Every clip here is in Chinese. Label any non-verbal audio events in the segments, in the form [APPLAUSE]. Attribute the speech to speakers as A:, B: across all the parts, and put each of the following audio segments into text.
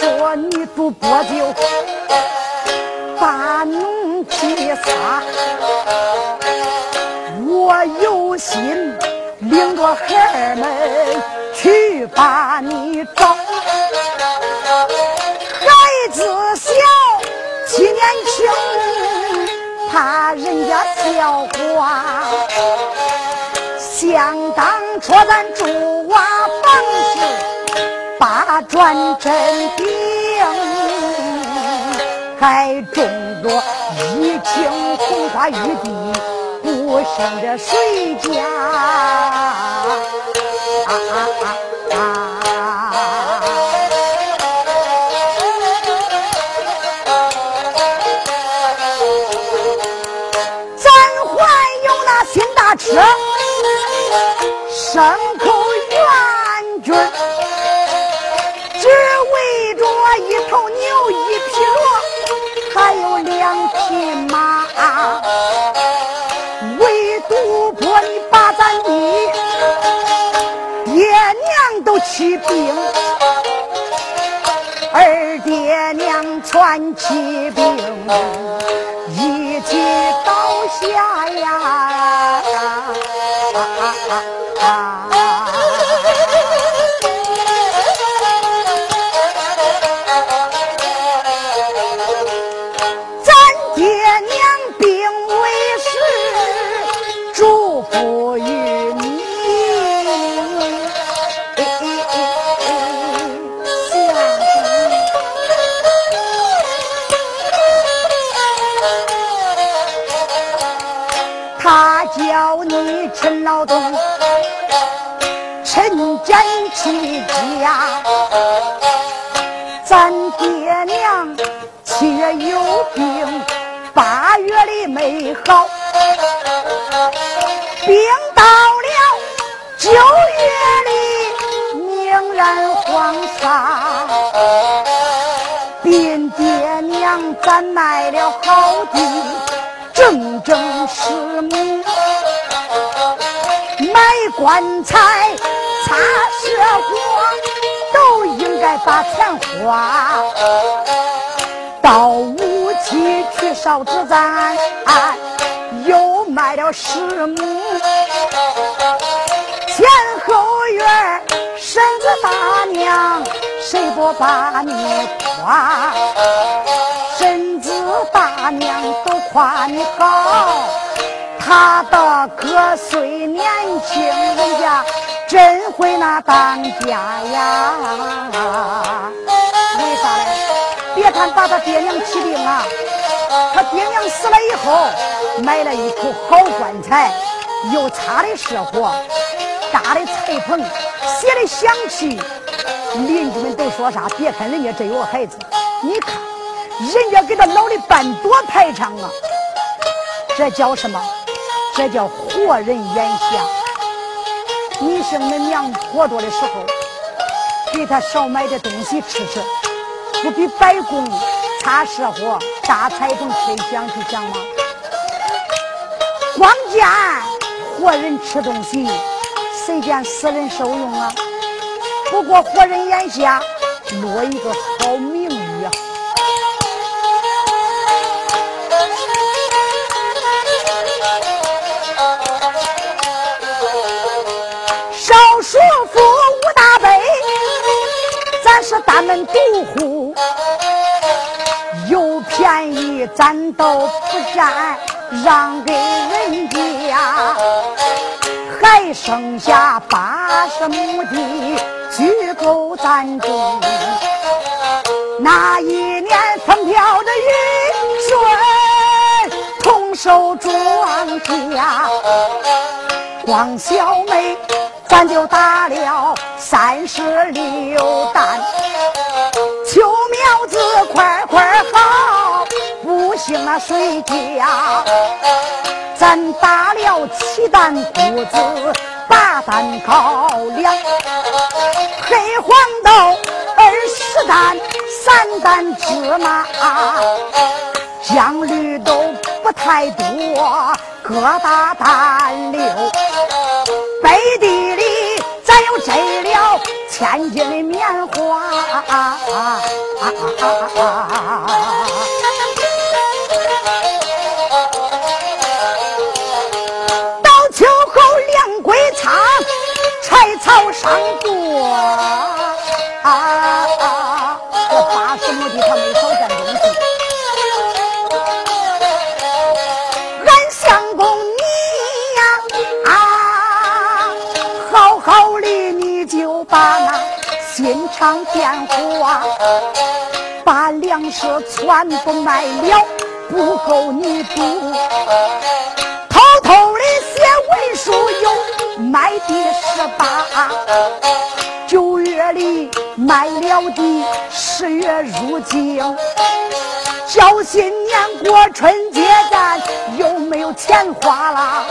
A: 说你赌波酒，把农气撒。我有心领着孩儿们去把你找。孩子小，七年轻，怕人家笑话。想当初咱住瓦，转镇定，还种着一顷红花玉地。不生这谁家啊啊啊啊！咱还有那新大车，牲起兵，二爹娘全起兵，一起倒下呀！啊啊啊劳动，趁俭起家。咱爹娘七月有病，八月里没好，病到了九月里宁然荒撒。并爹娘咱卖了好地，整整十亩，棺材、擦血火，都应该把钱花。到五七去烧纸咱又卖了十亩，前后院婶子大娘谁不把你夸？婶子大娘都夸你好，他的哥虽年轻，人家真会那当家呀。为啥嘞？别看把他爹娘起病啊，他爹娘死了以后，买了一口好棺材，又擦的社火，搭的彩棚，写的响器。邻居们都说啥？别看人家这有个孩子，你看人家给他老的办多排场啊！这叫什么？这叫活人眼瞎。你生恁娘活着的时候，给他少买点东西吃吃。不比白宫擦社火、搭彩棚、吹响去强吗？光见活人吃东西，谁见死人受用啊？不过活人眼瞎，落一个好名独户，有便宜咱都不占，让给人家。还剩下八十亩地，足够咱种。那一年风调的雨顺，同收庄稼。光小妹，咱就打了三十六担。不兴那水家。咱打了七担谷子，八担高粱，黑黄豆二十担，三担芝麻，酱绿豆不太多，各大担六。背地里咱又摘了千斤的棉花。啊啊啊！这八十亩地他没少占东西。俺相公你呀啊，好好的你就把那心肠变化，把粮食全部卖了，不够你补。偷偷的写文书有。卖地十八，九月里卖了地，十月入京。叫新年过春节，咱有没有钱花了？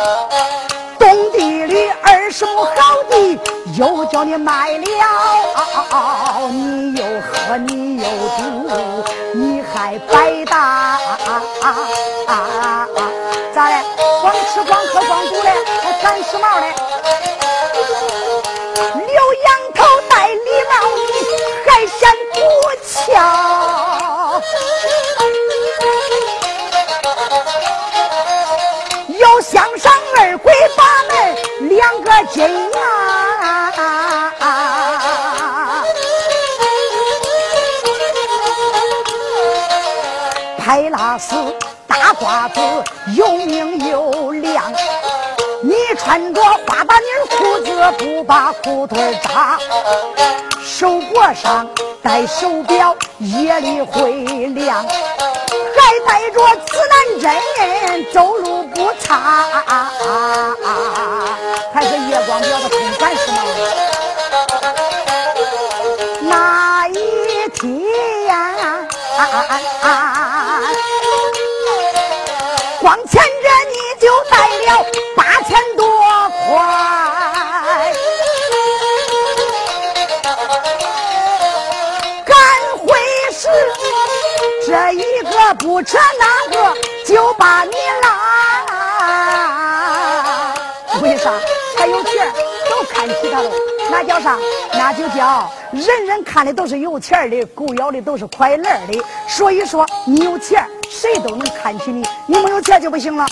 A: 东地里二十亩好地，又叫你卖了，你又喝你又赌，你还白搭？咋的？光吃光喝光赌嘞，还赶时髦嘞？不俏？又向上二鬼八门两个金牙，派拉斯大褂子又明又亮。你穿着花大呢裤子，不把裤腿扎，手脖上戴手表，夜里会亮，还带着指南针，走路不差，还是夜光表的空干是吗？那一天，光牵着你就带了。不扯那个就把你拉。为啥？他有钱，都看起他了。那叫啥？那就叫人人看的都是有钱的，狗咬的都是快乐的。所以说，你有钱，谁都能看起你；你没有钱就不行了。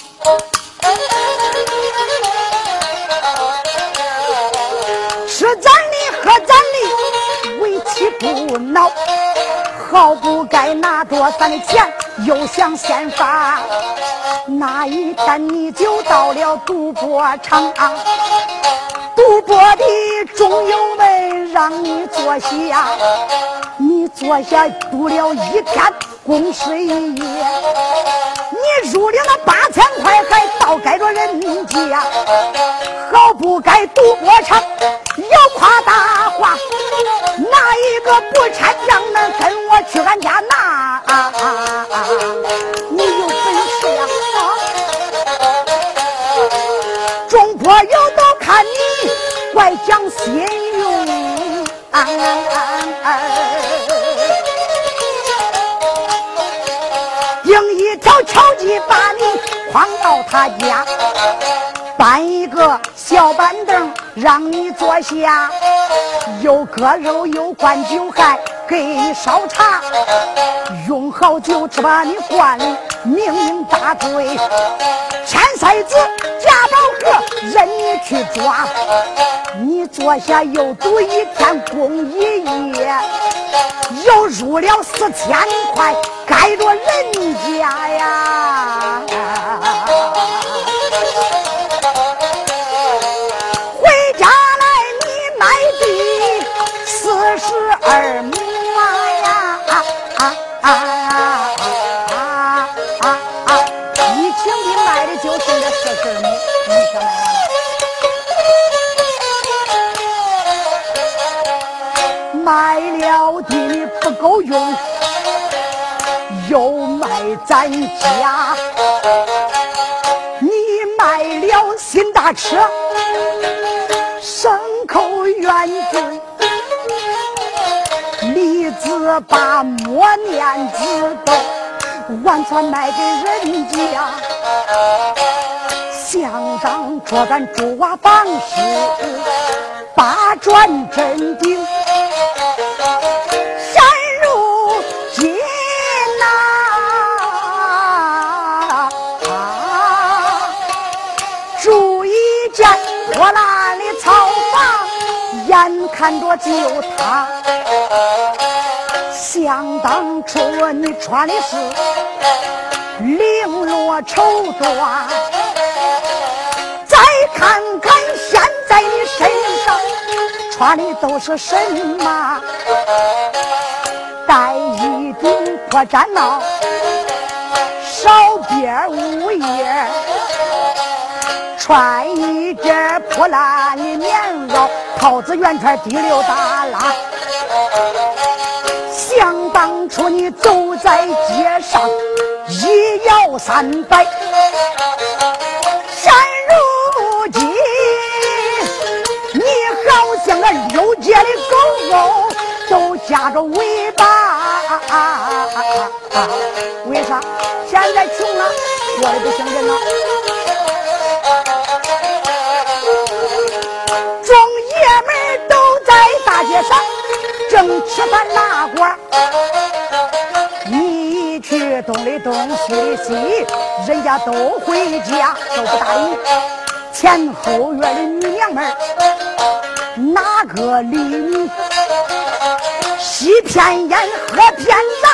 A: 吃咱的，喝咱的，为妻不恼，好不该拿着咱的钱，又想先发。那一天你就到了赌博场啊，赌博的中友们让你坐下，你坐下赌了一天，公事一夜。你入了那八千块，还倒该着人家，好不该赌博场要夸大话，哪一个不搀账呢？跟我去俺家拿，你有本事呀！众朋友都看你怪讲信用。啊我超级把你诓到他家，搬一个小板凳让你坐下，又割肉又灌酒，还给你烧茶，用好酒吃把你灌酩酊大醉。千岁子贾 [LAUGHS] 任你去抓，你坐下又赌一天，工一夜，又入了四千块，盖着人家呀。回家来，你买地四十二亩。咱家。你卖了新大车，牲口园子，李子把磨面子都完全卖给人家。乡长说咱朱瓦房是八转镇俺。看着就他，想当初你穿的是绫罗绸缎，再看看现在你身上穿的都是什么？戴一顶破毡帽，少边乌叶，穿一件破烂的棉袄。套子圆圈第六大拉，想当初你走在街上一摇三摆，现如今你好像个溜街的狗狗，都夹着尾巴。为啥？现在穷了，过得不像人了。吃饭拉呱，你一去东里东西里西，人家都回家都不答应。前后院的女娘们哪个理你？西偏眼喝偏杂，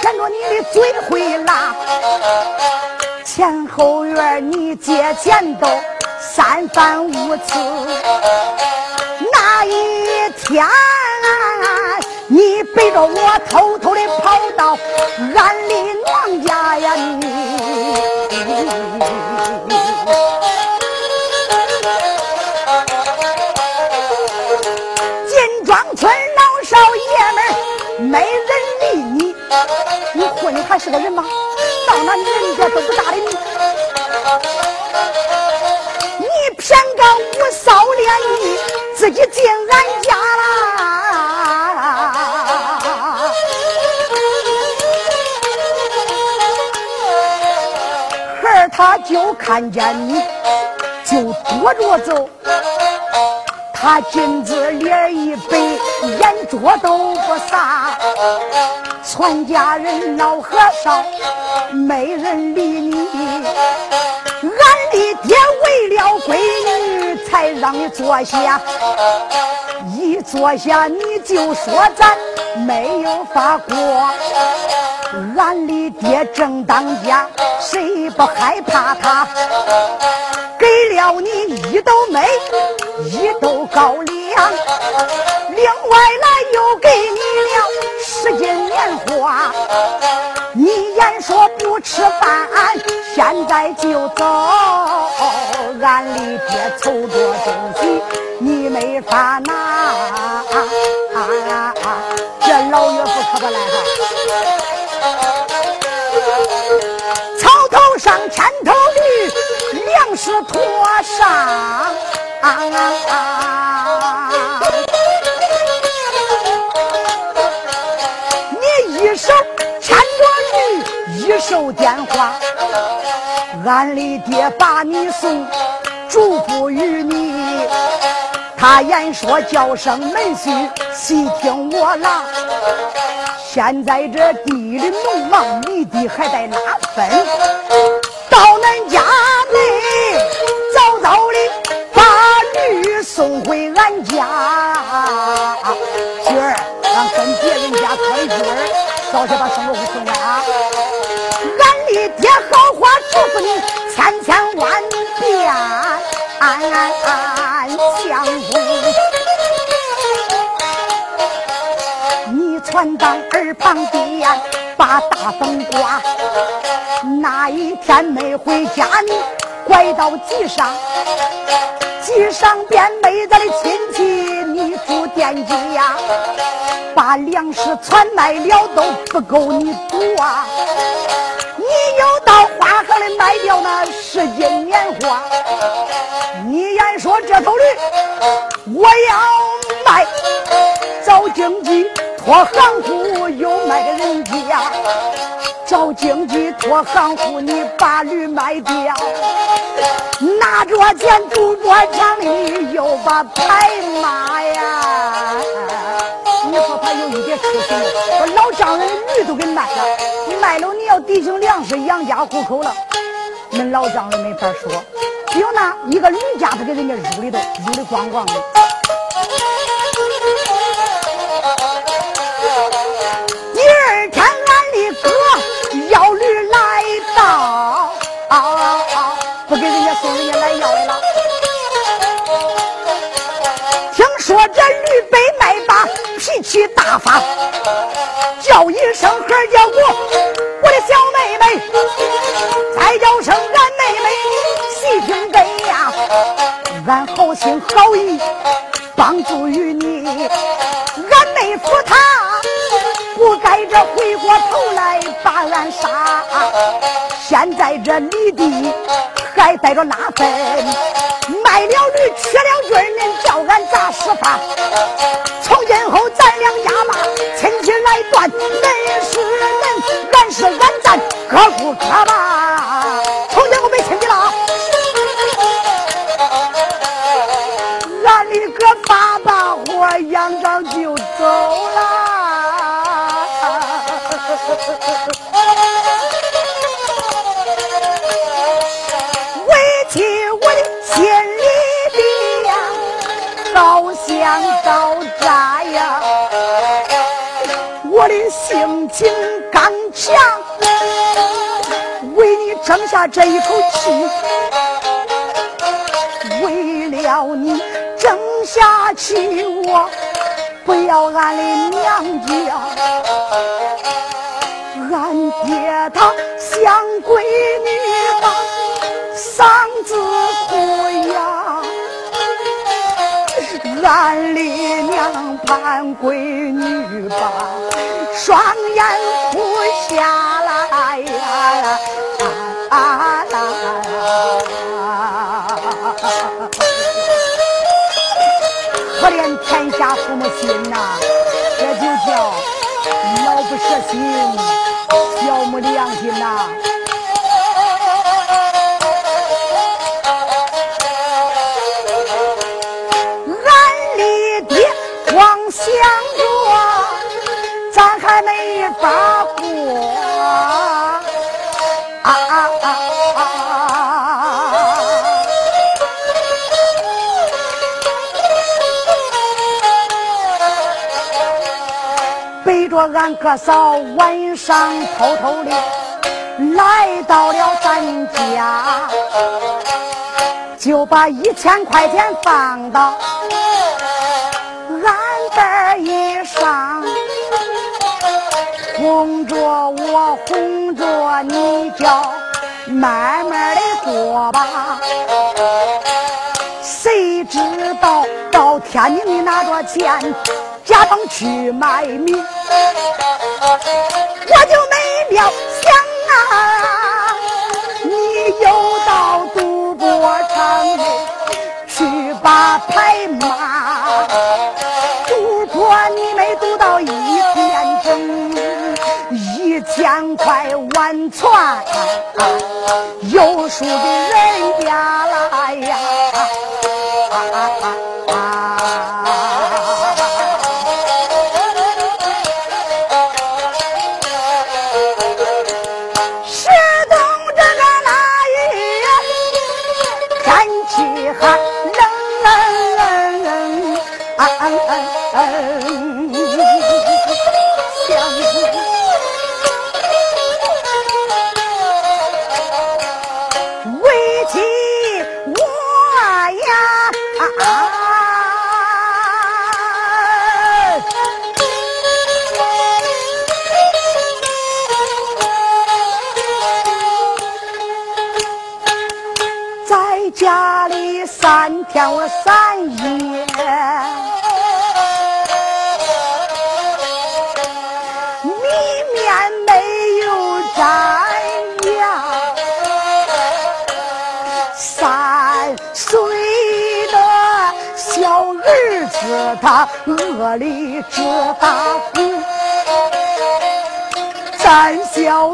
A: 舔着你的嘴会辣。前后院你借钱都三番五次。那一天，啊你背着我偷偷的跑到俺的娘家呀！你金庄村老少爷们没人理你，你混的还是个人吗？到那人家都不搭理，你看见你，就躲着走。他金子脸一白，眼珠都不撒。全家人老和尚，没人理你。俺的爹为了闺女，才让你坐下。一坐下你就说咱没有法过。俺的爹正当家，谁不害怕他？给了你一斗煤，一斗高粱，另外来又给你了十斤棉花。你言说不吃饭，现在就走。俺里爹凑着东西，你没法拿。这老岳父可不赖哈。草头上牵头驴，粮食拖上。你一手牵着驴。一手电话，俺的爹把你送，祝福于你。他言说叫声门婿，细听我啦。现在这地里农忙，犁地还在拉分。到恁家内，早早的把驴送回俺家。今儿俺跟别人家说一句儿，早些把生活送来啊。俺的爹好话嘱咐你千千万遍，相公。传当耳旁边，把大灯挂。那一天没回家，你拐到集上，集上边妹子的亲戚，你住惦记呀。把粮食全卖了都不够你补啊！你又到花河里卖掉那十斤棉花，你言说这头驴我要卖，找经济。托行户又卖给人家，找经济托行户，你把驴卖掉，拿着钱赌博场里又把牌骂呀！你说他有一点出息，把老丈人的驴都给卖了，卖了你要抵行粮食养家糊口了，恁老丈人没法说。有那一个驴家他给人家入里头入的光光的。叫一声何家我，我的小妹妹，再叫声俺妹妹，细听得呀，俺好心好意帮助于你，俺妹夫他不该这回过头来把俺杀。现在这犁地。还带着拉粪，卖了驴，吃了军，恁叫俺咋施法？他吧。从小我没亲戚了。俺的哥发大火扬长就走了。委屈我的心里的呀好想招灾呀。我的性情刚强。为你争下这一口气，为了你争下气，我不要俺的娘家，俺爹他想闺女吧，嗓子哭呀。俺的娘盼闺女吧，双眼哭下来呀！啊可怜天下父母心呐，这就叫老不舍心，小没良心呐。着俺哥嫂，晚上偷偷的来到了咱家，就把一千块钱放到俺的。衣裳，哄着我，哄着你，叫慢慢的过吧。谁知道到天津你拿着钱，假装去买米，我就没料想啊，你又到赌博场里去把牌骂。你没赌到一天整，一千块完全又输给人家了呀！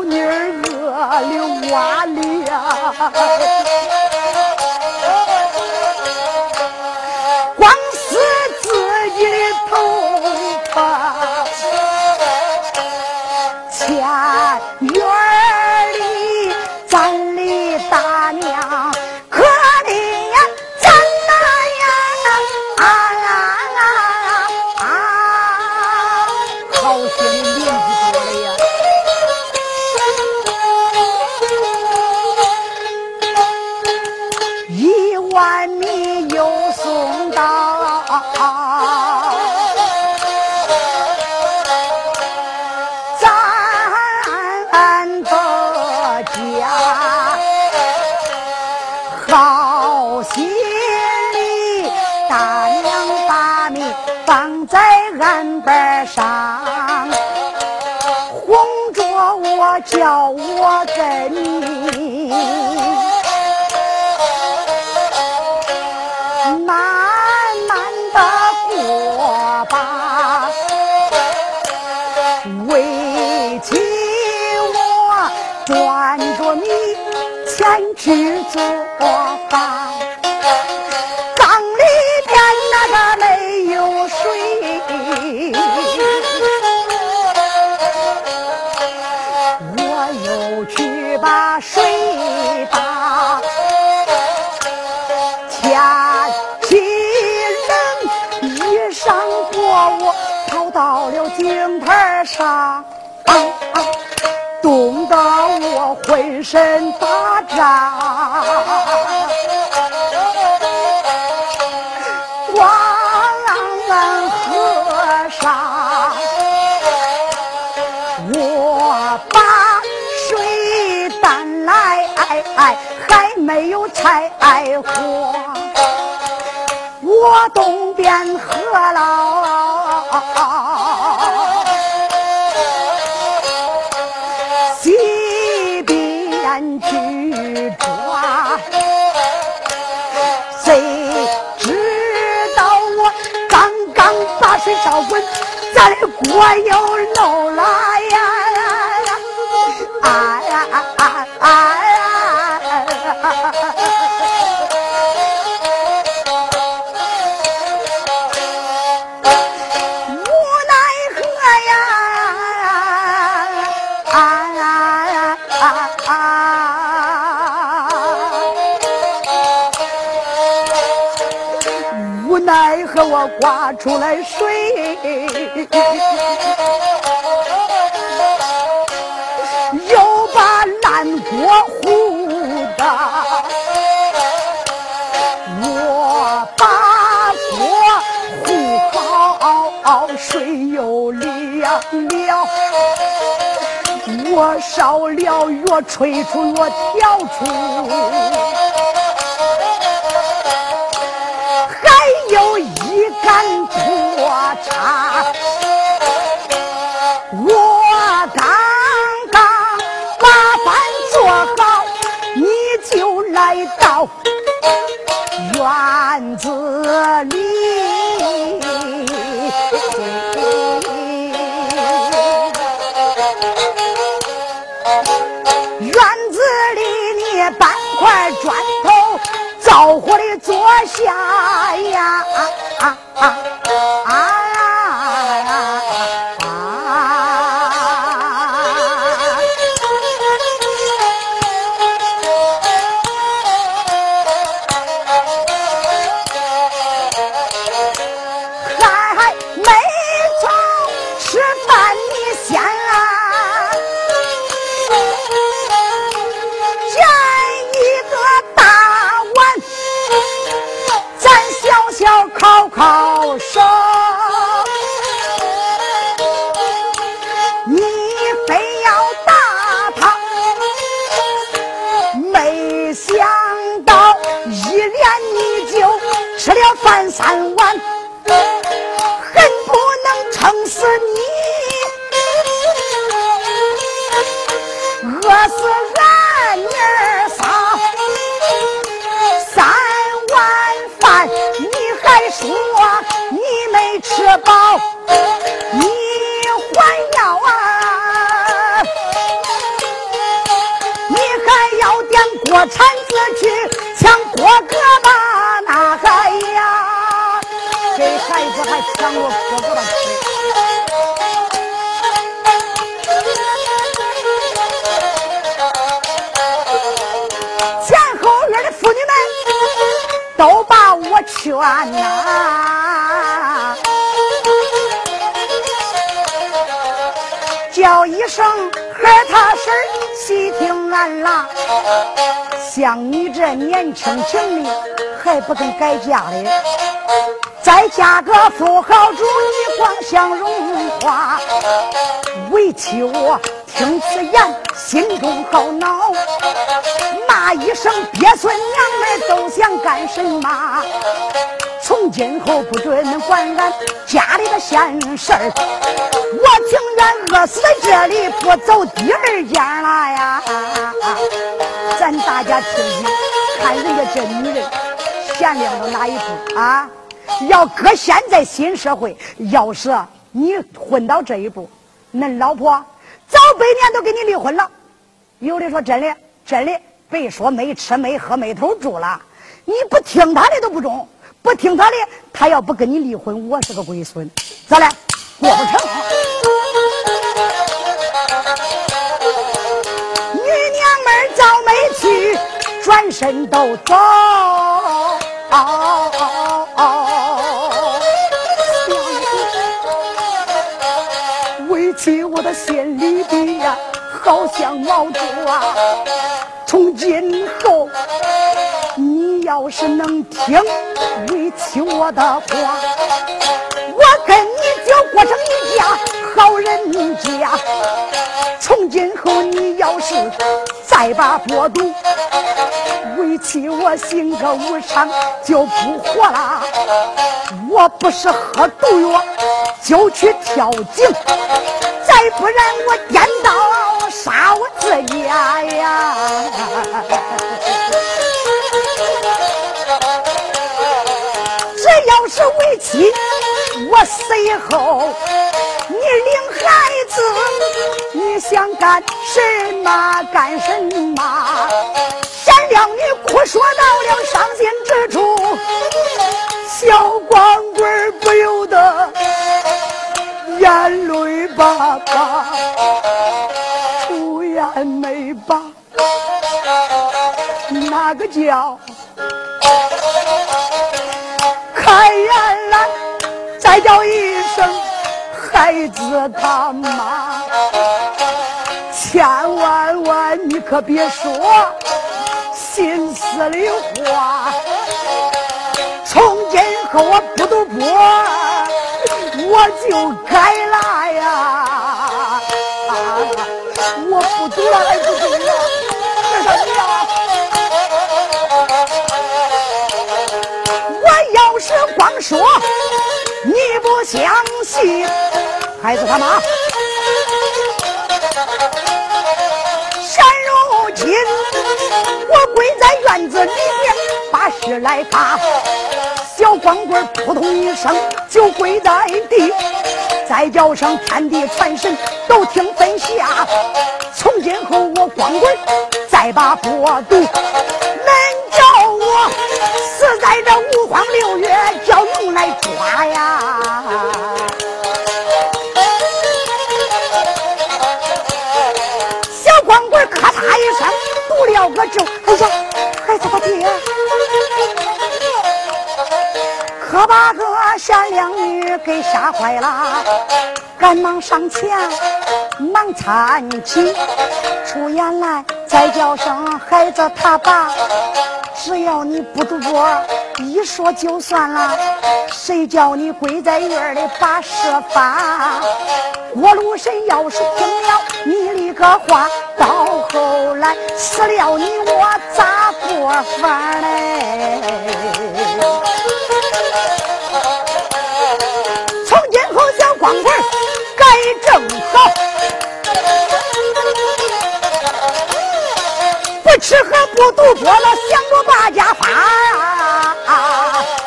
A: 妮儿饿里哇了。浑身打颤。光和尚，我把水担来，还没有柴火，我东边喝了。我刮出来水。又把烂锅糊的，我把锅糊好，水又凉了，我烧了药，吹出我调出，三碗，恨不能撑死你，饿死俺娘仨。三碗饭，你还说你没吃饱，我呐，叫一声孩他婶细听俺啦。像你这年轻轻的还不肯改嫁的，再嫁个富豪主，你光想荣华。为妻我听此言，心中好恼，骂一声鳖孙娘们都想干什么？从今后不准管俺家里的闲事儿，我情愿饿死在这里，不走第二家了呀！咱大家听听，看人家这女人贤良到哪一步啊？要搁现在新社会，要是你混到这一步，恁老婆早百年都跟你离婚了。有的说真的，真的，别说没吃没喝没头住了，你不听他的都不中。不听他的，他要不跟你离婚，我是个龟孙，咋了？过不成。女娘们早没去，转身都走。委屈，我的心呀，好像毛竹啊。从今后你。要是能听委屈我的话，我跟你就过成一家好人家。从今后你要是再把波毒委屈我性格无常就不活了。我不是喝毒药就去跳井，再不然我颠倒把我自己呀！只要是为妻，我死后，你领孩子，你想干什么干什么？贤良女哭说到了伤心之处，小光棍不由得眼泪巴巴，出言没把，那个叫？开眼了，再叫一声孩子他妈，千万万你可别说心思里话。从今后我不赌博，我就改不赌了，还不赌了，这啥子呀？是光说你不相信，孩子他妈，现如今我跪在院子里面把事来发，小光棍扑通一声就跪在地，再叫声天地传神都听分下，从今后我光棍再把波读。叫我死在这五荒六月，叫用来抓呀！小光棍咔嚓一声读了个咒，哎呀，孩子他爹，可把个贤良女给吓坏了，赶忙上前忙搀起，出言来再叫声孩子他爸。只要你不赌博，一说就算了。谁叫你跪在院里把事发？过路神要是听了你的个话，到后来死了你我咋过法嘞？从今后小光棍该正好不吃喝不赌博了想着把家发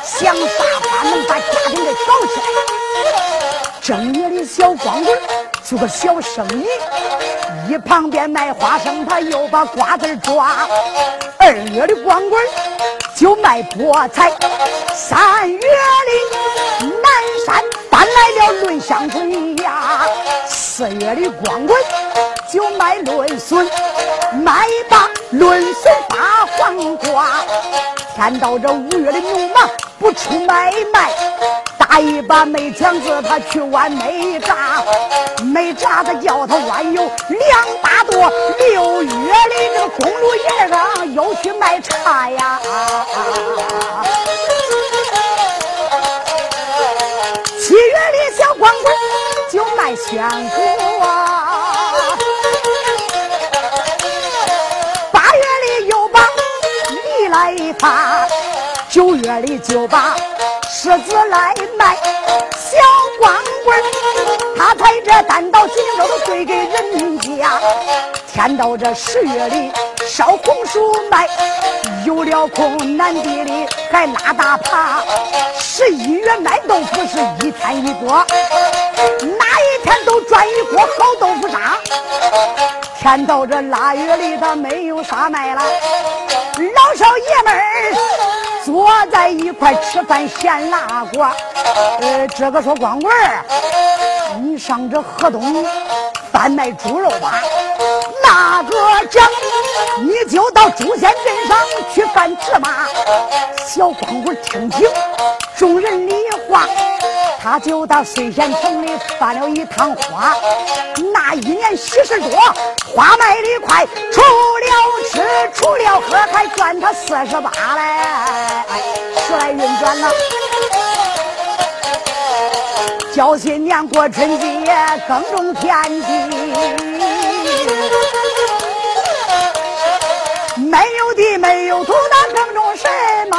A: 想啥法能把家庭给搞起来正月里小光棍做个小生意，一旁边卖花生，他又把瓜子抓。二月的光棍就卖菠菜，三月里南山搬来了论香水呀，四月的光棍就卖论笋，卖把论笋把黄瓜。天到这五月的牛马不出买卖，打一把煤枪子他去弯煤渣，煤渣子叫他弯有两把多。六月里这个公路沿上又去卖茶呀，七月里小光棍就卖香果啊，八月里又把梨来发，九月里就把柿子来卖。小光棍他抬着单刀几两肉都归给人家。天到这十月里烧红薯卖，有了空南地里还拉大耙。十一月卖豆腐是一天一锅，哪一天都赚一锅好豆腐渣。天到这腊月里他没有啥卖了，老少爷们儿坐在一块吃饭咸辣锅。呃，这个说光棍儿，你上这河东贩卖猪肉吧。那个讲，你就到朱仙镇上去贩芝麻。小光棍听听众人的话，他就到睢县城里贩了一趟花。那一年喜事多，花卖的快，除了吃，除了喝，还赚他四十八嘞，时来运转呐。叫新年过春节，耕种田地。没有地没有土，那耕种什么？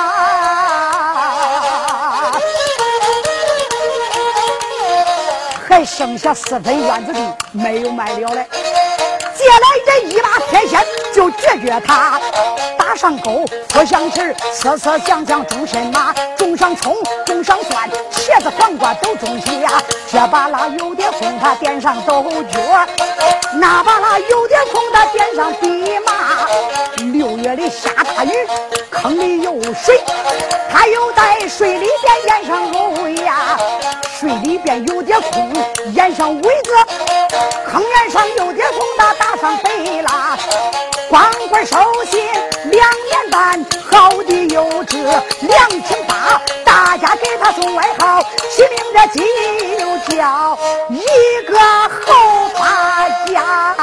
A: 还剩下四分院子地没有卖了嘞。借来这一把铁锨就解决它，打上钩，铺上齿，丝丝想想种什么？种上葱，种上蒜，茄子黄瓜都种起呀。这把那有点空，他点上豆角；那把那有点空，他点上地麻。六月里下大雨，坑里有水，他又在水里边淹上藕呀。水里边有点空，淹上苇子；坑沿上有点空，他打上北啦。光棍收心两年半，好的有志两千八，大家给他送外号，起名这就叫一个后八家。